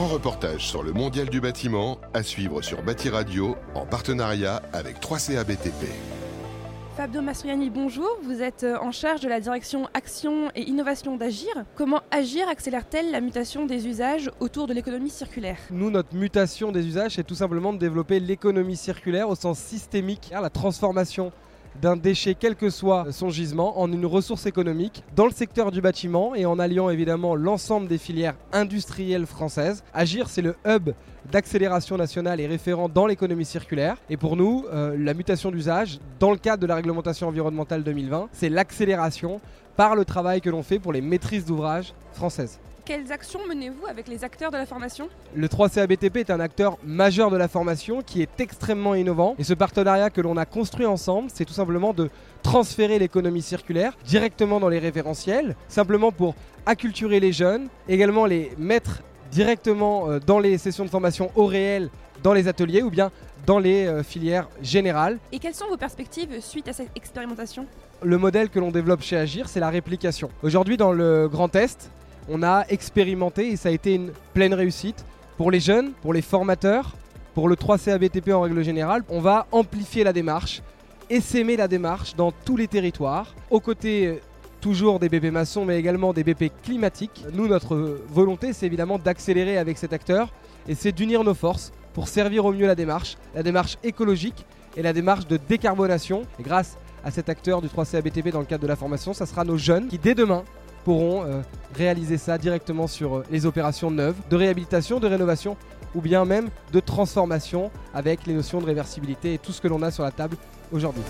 reportage sur le mondial du bâtiment à suivre sur Bâti Radio en partenariat avec 3CA BTP. Fabio Mastroianni, bonjour. Vous êtes euh, en charge de la direction Action et Innovation d'Agir. Comment Agir accélère-t-elle la mutation des usages autour de l'économie circulaire? Nous, notre mutation des usages, c'est tout simplement de développer l'économie circulaire au sens systémique, la transformation d'un déchet, quel que soit son gisement, en une ressource économique dans le secteur du bâtiment et en alliant évidemment l'ensemble des filières industrielles françaises. Agir, c'est le hub d'accélération nationale et référent dans l'économie circulaire. Et pour nous, euh, la mutation d'usage, dans le cadre de la réglementation environnementale 2020, c'est l'accélération par le travail que l'on fait pour les maîtrises d'ouvrage françaises. Quelles actions menez-vous avec les acteurs de la formation? Le 3CABTP est un acteur majeur de la formation qui est extrêmement innovant. Et ce partenariat que l'on a construit ensemble, c'est tout simplement de transférer l'économie circulaire directement dans les référentiels, simplement pour acculturer les jeunes, également les mettre directement euh, dans les sessions de formation au réel, dans les ateliers ou bien dans les euh, filières générales. Et quelles sont vos perspectives suite à cette expérimentation? Le modèle que l'on développe chez Agir, c'est la réplication. Aujourd'hui, dans le Grand Est, on a expérimenté et ça a été une pleine réussite. Pour les jeunes, pour les formateurs, pour le 3CABTP en règle générale, on va amplifier la démarche, essaimer la démarche dans tous les territoires, aux côtés euh, toujours des BP maçons mais également des BP climatiques. Nous, notre volonté, c'est évidemment d'accélérer avec cet acteur et c'est d'unir nos forces pour servir au mieux la démarche, la démarche écologique et la démarche de décarbonation. Grâce à cet acteur du 3CABTP dans le cadre de la formation, ça sera nos jeunes qui dès demain pourront euh, réaliser ça directement sur euh, les opérations neuves, de réhabilitation, de rénovation ou bien même de transformation avec les notions de réversibilité et tout ce que l'on a sur la table aujourd'hui.